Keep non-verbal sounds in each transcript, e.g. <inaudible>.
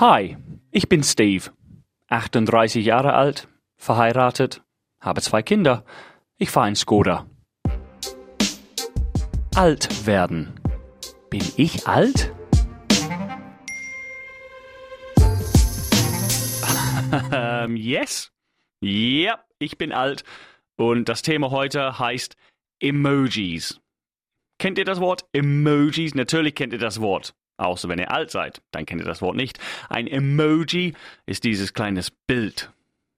Hi, ich bin Steve, 38 Jahre alt, verheiratet, habe zwei Kinder. Ich fahre in Skoda. Alt werden. Bin ich alt? ähm, yes. Ja, ich bin alt. Und das Thema heute heißt Emojis. Kennt ihr das Wort Emojis? Natürlich kennt ihr das Wort. Außer wenn ihr alt seid, dann kennt ihr das Wort nicht. Ein Emoji ist dieses kleines Bild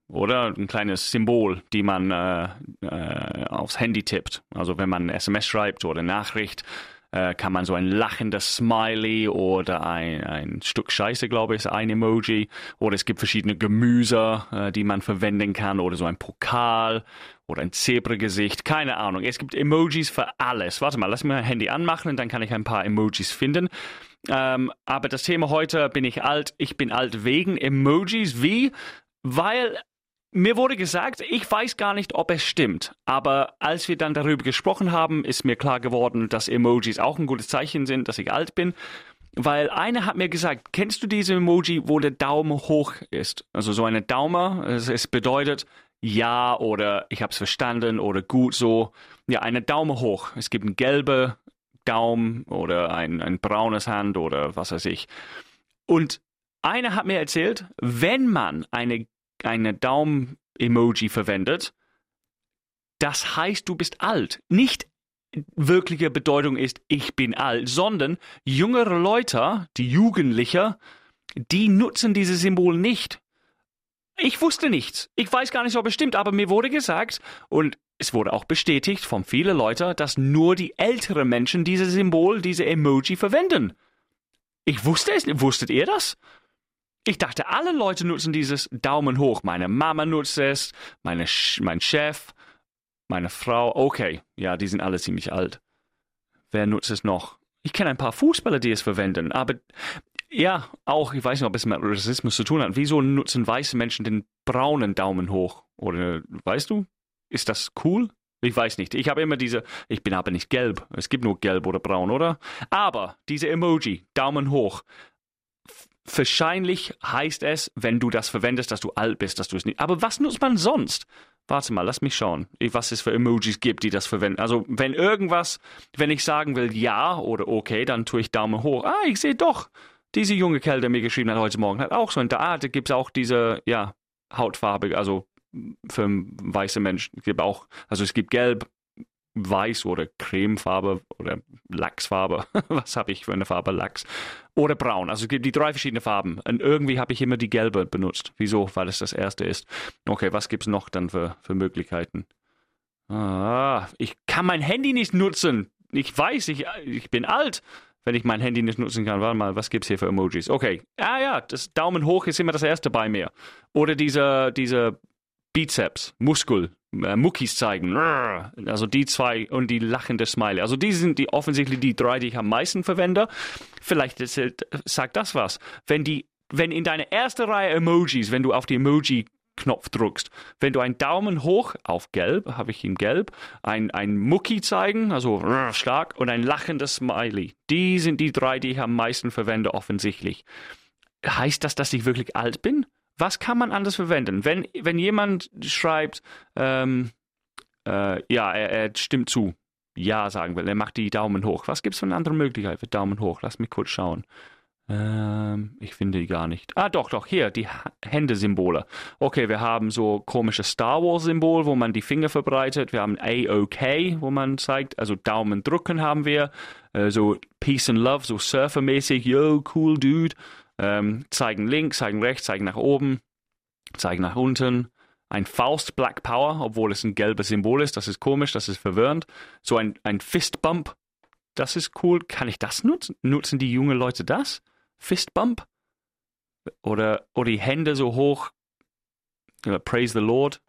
oder ein kleines Symbol, die man äh, äh, aufs Handy tippt. Also wenn man SMS schreibt oder Nachricht, äh, kann man so ein lachendes Smiley oder ein, ein Stück Scheiße, glaube ich, ist ein Emoji. Oder es gibt verschiedene Gemüse, äh, die man verwenden kann oder so ein Pokal oder ein Zebragesicht. Keine Ahnung. Es gibt Emojis für alles. Warte mal, lass mir mein Handy anmachen und dann kann ich ein paar Emojis finden. Ähm, aber das Thema heute bin ich alt. Ich bin alt wegen Emojis. Wie? Weil mir wurde gesagt, ich weiß gar nicht, ob es stimmt, aber als wir dann darüber gesprochen haben, ist mir klar geworden, dass Emojis auch ein gutes Zeichen sind, dass ich alt bin. Weil einer hat mir gesagt, kennst du diese Emoji, wo der Daumen hoch ist? Also so eine Daumen, es bedeutet ja oder ich habe es verstanden oder gut so. Ja, eine Daumen hoch. Es gibt einen gelben Daumen oder ein, ein braunes Hand oder was weiß ich. Und einer hat mir erzählt, wenn man eine eine Daumen-Emoji verwendet, das heißt, du bist alt. Nicht wirkliche Bedeutung ist, ich bin alt, sondern jüngere Leute, die Jugendliche, die nutzen dieses Symbol nicht. Ich wusste nichts. Ich weiß gar nicht, ob es stimmt, aber mir wurde gesagt und es wurde auch bestätigt von vielen Leuten, dass nur die älteren Menschen dieses Symbol, diese Emoji verwenden. Ich wusste es nicht. Wusstet ihr das? Ich dachte, alle Leute nutzen dieses Daumen hoch. Meine Mama nutzt es, meine mein Chef, meine Frau. Okay, ja, die sind alle ziemlich alt. Wer nutzt es noch? Ich kenne ein paar Fußballer, die es verwenden, aber ja, auch, ich weiß nicht, ob es mit Rassismus zu tun hat. Wieso nutzen weiße Menschen den braunen Daumen hoch? Oder, weißt du, ist das cool? Ich weiß nicht. Ich habe immer diese, ich bin aber nicht gelb. Es gibt nur gelb oder braun, oder? Aber diese Emoji, Daumen hoch, Wahrscheinlich heißt es, wenn du das verwendest, dass du alt bist, dass du es nicht. Aber was nutzt man sonst? Warte mal, lass mich schauen, was es für Emojis gibt, die das verwenden. Also, wenn irgendwas, wenn ich sagen will ja oder okay, dann tue ich Daumen hoch. Ah, ich sehe doch, diese junge Kerl, der mir geschrieben hat heute Morgen, hat auch so ein, da, da gibt es auch diese, ja, Hautfarbe, also für weiße Menschen. Es gibt auch, also es gibt gelb, weiß oder Cremefarbe oder Lachsfarbe. <laughs> Was habe ich für eine Farbe? Lachs. Oder braun. Also es gibt die drei verschiedene Farben. Und irgendwie habe ich immer die gelbe benutzt. Wieso? Weil es das erste ist. Okay, was gibt es noch dann für, für Möglichkeiten? Ah, ich kann mein Handy nicht nutzen. Ich weiß, ich, ich bin alt, wenn ich mein Handy nicht nutzen kann. Warte mal, was gibt es hier für Emojis? Okay. Ah ja, das Daumen hoch ist immer das erste bei mir. Oder diese, diese Bizeps, Muskel, äh, Muckis zeigen. Also die zwei und die lachende Smiley. Also die sind die offensichtlich die drei, die ich am meisten verwende. Vielleicht ist, sagt das was. Wenn die, wenn in deine erste Reihe Emojis, wenn du auf die Emoji Knopf drückst. Wenn du einen Daumen hoch auf Gelb, habe ich in Gelb, ein, ein Mucki zeigen, also stark, und ein lachendes Smiley. Die sind die drei, die ich am meisten verwende, offensichtlich. Heißt das, dass ich wirklich alt bin? Was kann man anders verwenden? Wenn, wenn jemand schreibt, ähm, äh, ja, er, er, stimmt zu, ja sagen will, er macht die Daumen hoch. Was gibt es für eine andere Möglichkeit für Daumen hoch? Lass mich kurz schauen. Ähm, ich finde die gar nicht. Ah, doch, doch, hier, die Händesymbole. Okay, wir haben so komische Star Wars-Symbol, wo man die Finger verbreitet. Wir haben A-OK, wo man zeigt, also Daumen drücken haben wir. Äh, so Peace and Love, so Surfer-mäßig, yo, cool Dude ähm, zeigen links, zeigen rechts, zeigen nach oben, zeigen nach unten. Ein Faust Black Power, obwohl es ein gelbes Symbol ist, das ist komisch, das ist verwirrend. So ein, ein Fist das ist cool. Kann ich das nutzen? Nutzen die jungen Leute das? Fist Bump? Oder, oder die Hände so hoch. Praise the Lord.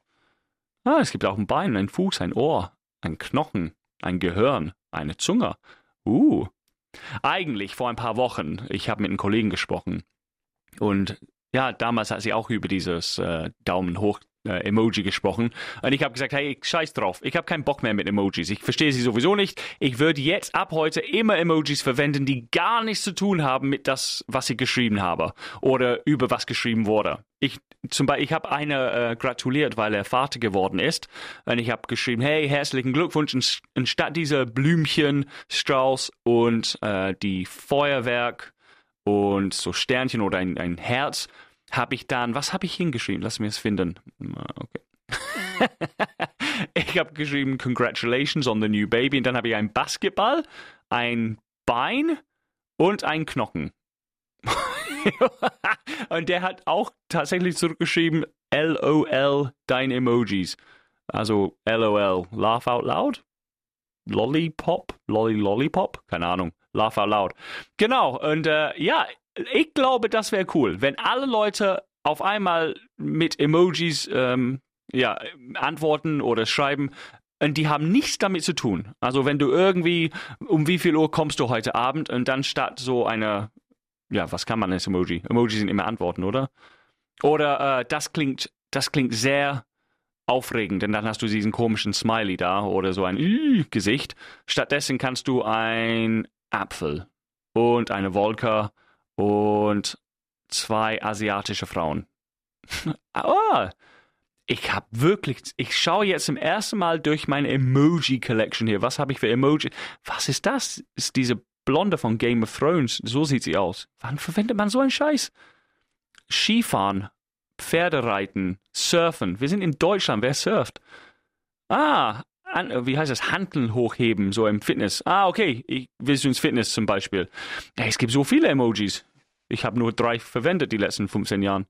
Ah, es gibt auch ein Bein, ein Fuß, ein Ohr, ein Knochen, ein Gehirn, eine Zunge. Uh, eigentlich vor ein paar Wochen, ich habe mit einem Kollegen gesprochen und ja, damals hat sie auch über dieses äh, Daumen hoch äh, Emoji gesprochen. Und ich habe gesagt, hey, scheiß drauf, ich habe keinen Bock mehr mit Emojis. Ich verstehe sie sowieso nicht. Ich würde jetzt ab heute immer Emojis verwenden, die gar nichts zu tun haben mit das, was ich geschrieben habe oder über was geschrieben wurde. Ich zum Beispiel, ich habe einer äh, gratuliert, weil er Vater geworden ist. Und ich habe geschrieben, hey, herzlichen Glückwunsch. Anstatt dieser Blümchen, Strauß und äh, die Feuerwerk und so Sternchen oder ein, ein Herz, habe ich dann, was habe ich hingeschrieben? Lass mich es finden. Okay. <laughs> ich habe geschrieben, Congratulations on the new baby. Und dann habe ich ein Basketball, ein Bein und ein Knochen. <laughs> und der hat auch tatsächlich zurückgeschrieben, LOL, dein Emojis. Also LOL, Laugh Out Loud? Lollipop? Lolly Lollipop? Keine Ahnung. Laugh Out Loud. Genau, und äh, ja, ich glaube, das wäre cool, wenn alle Leute auf einmal mit Emojis ähm, ja, antworten oder schreiben, und die haben nichts damit zu tun. Also wenn du irgendwie, um wie viel Uhr kommst du heute Abend und dann statt so einer, ja, was kann man als Emoji? Emojis sind immer Antworten, oder? Oder äh, das klingt, das klingt sehr aufregend, denn dann hast du diesen komischen Smiley da oder so ein Gesicht. Stattdessen kannst du ein Apfel und eine Wolke und zwei asiatische Frauen. <laughs> oh, ich habe wirklich, ich schaue jetzt zum ersten Mal durch meine Emoji Collection hier. Was habe ich für Emoji? Was ist das? Ist diese Blonde von Game of Thrones? So sieht sie aus. Wann verwendet man so einen Scheiß? Skifahren, Pferdereiten, Surfen. Wir sind in Deutschland. Wer surft? Ah, an, wie heißt das? Handeln hochheben, so im Fitness. Ah, okay. Ich, willst du ins Fitness zum Beispiel? Ja, es gibt so viele Emojis. Ich habe nur drei verwendet die letzten 15 Jahren.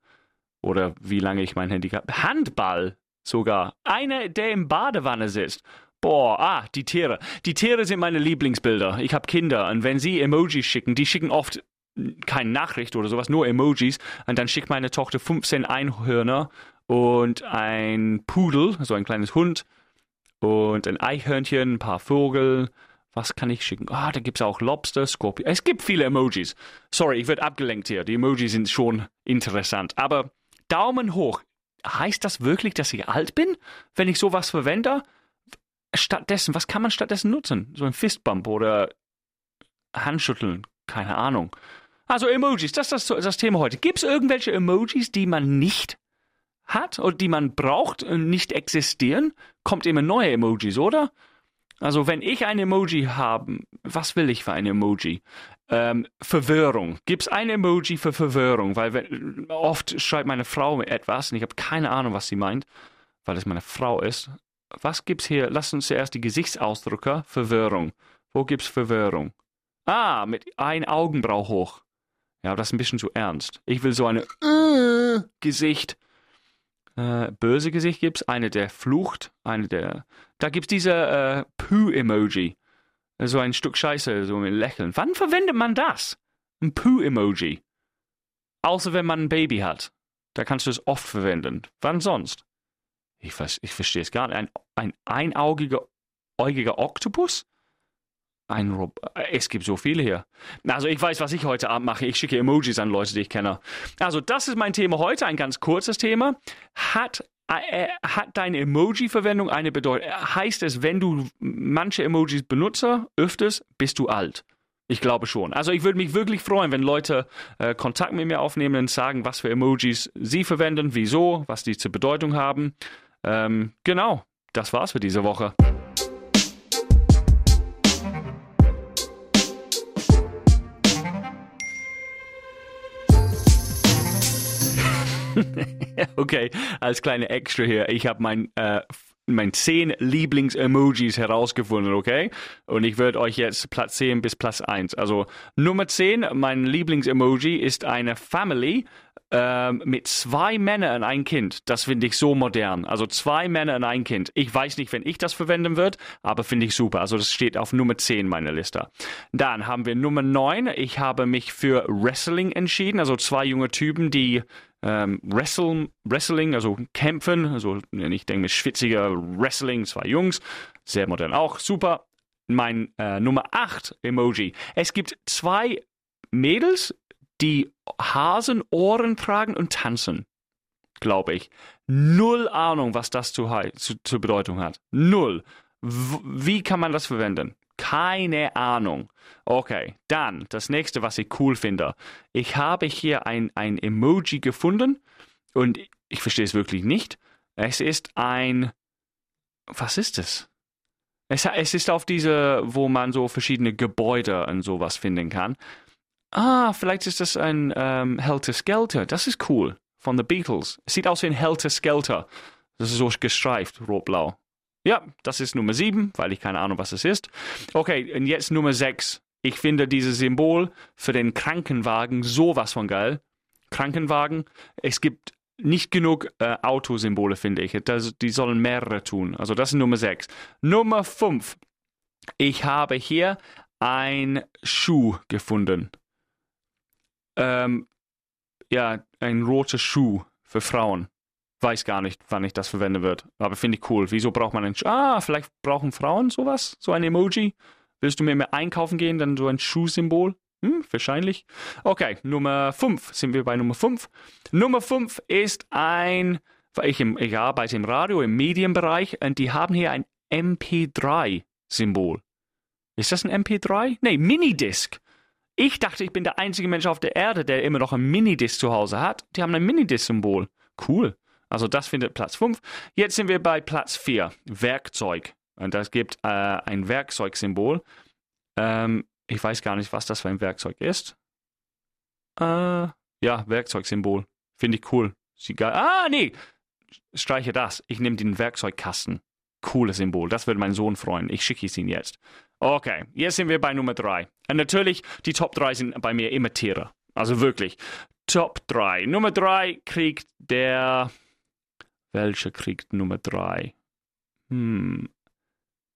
Oder wie lange ich mein Handy habe. Handball sogar. Einer, der im Badewanne sitzt. Boah, ah, die Tiere. Die Tiere sind meine Lieblingsbilder. Ich habe Kinder und wenn sie Emojis schicken, die schicken oft keine Nachricht oder sowas, nur Emojis. Und dann schickt meine Tochter 15 Einhörner und ein Pudel, so ein kleines Hund und ein Eichhörnchen, ein paar Vögel. Was kann ich schicken? Ah, da gibt es auch Lobster, Skorpion. Es gibt viele Emojis. Sorry, ich werde abgelenkt hier. Die Emojis sind schon interessant. Aber Daumen hoch. Heißt das wirklich, dass ich alt bin, wenn ich sowas verwende? Stattdessen, was kann man stattdessen nutzen? So ein Fistbump oder Handschütteln? Keine Ahnung. Also Emojis, das ist das, das Thema heute. Gibt es irgendwelche Emojis, die man nicht hat und die man braucht und nicht existieren, kommt immer neue Emojis, oder? Also wenn ich ein Emoji habe, was will ich für ein Emoji? Ähm, Verwirrung. Gibt es ein Emoji für Verwirrung? Weil wenn, oft schreibt meine Frau etwas und ich habe keine Ahnung, was sie meint, weil es meine Frau ist. Was gibt's hier? Lass uns zuerst die Gesichtsausdrücke. Verwirrung. Wo gibt's Verwirrung? Ah, mit ein Augenbrau hoch. Ja, das ist ein bisschen zu ernst. Ich will so eine äh, Gesicht äh, böse Gesicht gibt es, eine der flucht, eine der. Da gibt es diese äh, Poo-Emoji. So ein Stück Scheiße, so mit Lächeln. Wann verwendet man das? Ein Poo-Emoji. Außer wenn man ein Baby hat. Da kannst du es oft verwenden. Wann sonst? Ich, ich verstehe es gar nicht. Ein, ein einaugiger äugiger Oktopus? Ein Rob äh, es gibt so viele hier. Also ich weiß, was ich heute Abend mache. Ich schicke Emojis an Leute, die ich kenne. Also das ist mein Thema heute, ein ganz kurzes Thema. Hat äh, hat deine Emoji-Verwendung eine Bedeutung? Heißt es, wenn du manche Emojis benutzt, öfters, bist du alt? Ich glaube schon. Also ich würde mich wirklich freuen, wenn Leute äh, Kontakt mit mir aufnehmen und sagen, was für Emojis sie verwenden, wieso, was die zur Bedeutung haben. Ähm, genau, das war's für diese Woche. <laughs> okay, als kleine Extra hier. Ich habe mein, äh, mein zehn Lieblings-Emojis herausgefunden, okay? Und ich würde euch jetzt Platz 10 bis Platz 1. Also Nummer 10, mein Lieblings-Emoji ist eine Family ähm, mit zwei Männern und ein Kind. Das finde ich so modern. Also zwei Männer und ein Kind. Ich weiß nicht, wenn ich das verwenden würde, aber finde ich super. Also das steht auf Nummer 10 meiner Liste. Dann haben wir Nummer 9. Ich habe mich für Wrestling entschieden. Also zwei junge Typen, die ähm, Wrestle, Wrestling, also kämpfen, also ich denke schwitziger Wrestling, zwei Jungs, sehr modern auch, super. Mein äh, Nummer 8 Emoji. Es gibt zwei Mädels, die Hasenohren tragen und tanzen. glaube ich. Null Ahnung, was das zu, zu, zur Bedeutung hat. Null. W wie kann man das verwenden? Keine Ahnung. Okay, dann das nächste, was ich cool finde. Ich habe hier ein, ein Emoji gefunden und ich verstehe es wirklich nicht. Es ist ein. Was ist es? Es, es ist auf diese, wo man so verschiedene Gebäude und sowas finden kann. Ah, vielleicht ist das ein ähm, Helter Skelter. Das ist cool. Von The Beatles. Es sieht aus wie ein Helter Skelter. Das ist so gestreift, rot-blau. Ja, das ist Nummer 7, weil ich keine Ahnung, was es ist. Okay, und jetzt Nummer 6. Ich finde dieses Symbol für den Krankenwagen sowas von geil. Krankenwagen. Es gibt nicht genug äh, Autosymbole, finde ich. Das, die sollen mehrere tun. Also das ist Nummer 6. Nummer 5. Ich habe hier ein Schuh gefunden. Ähm, ja, ein roter Schuh für Frauen. Weiß gar nicht, wann ich das verwenden wird. Aber finde ich cool. Wieso braucht man einen Schuh? Ah, vielleicht brauchen Frauen sowas? So ein Emoji? Willst du mir mehr einkaufen gehen, dann so ein Schuhsymbol? Hm, wahrscheinlich. Okay, Nummer 5. Sind wir bei Nummer 5? Nummer 5 ist ein, ich, im, ich arbeite im Radio, im Medienbereich und die haben hier ein MP3-Symbol. Ist das ein MP3? Nee, Minidisc. Ich dachte, ich bin der einzige Mensch auf der Erde, der immer noch ein Minidisc zu Hause hat. Die haben ein Minidisc-Symbol. Cool. Also das findet Platz 5. Jetzt sind wir bei Platz 4. Werkzeug. Und das gibt äh, ein Werkzeugsymbol. Ähm, ich weiß gar nicht, was das für ein Werkzeug ist. Äh, ja, Werkzeugsymbol. Finde ich cool. Sieht geil. Ah, nee. Streiche das. Ich nehme den Werkzeugkasten. Cooles Symbol. Das würde mein Sohn freuen. Ich schicke es ihm jetzt. Okay, jetzt sind wir bei Nummer 3. Und natürlich, die Top 3 sind bei mir immer Tiere. Also wirklich. Top 3. Nummer 3 kriegt der. Welcher kriegt Nummer 3? Hm.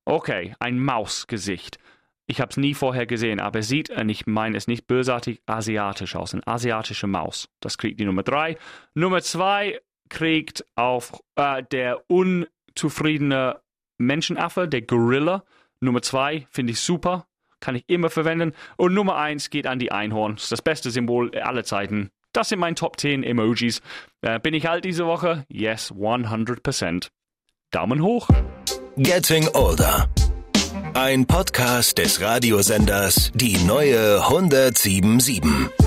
Okay, ein Mausgesicht. Ich habe es nie vorher gesehen, aber es sieht, und ich meine es nicht bösartig, asiatisch aus. Eine asiatische Maus. Das kriegt die Nummer 3. Nummer 2 kriegt auf äh, der unzufriedene Menschenaffe, der Gorilla. Nummer 2 finde ich super, kann ich immer verwenden. Und Nummer 1 geht an die Einhorn. Das ist das beste Symbol aller Zeiten. Das sind meine Top 10 Emojis. Äh, bin ich alt diese Woche? Yes, 100%. Daumen hoch. Getting Older. Ein Podcast des Radiosenders Die neue 1077.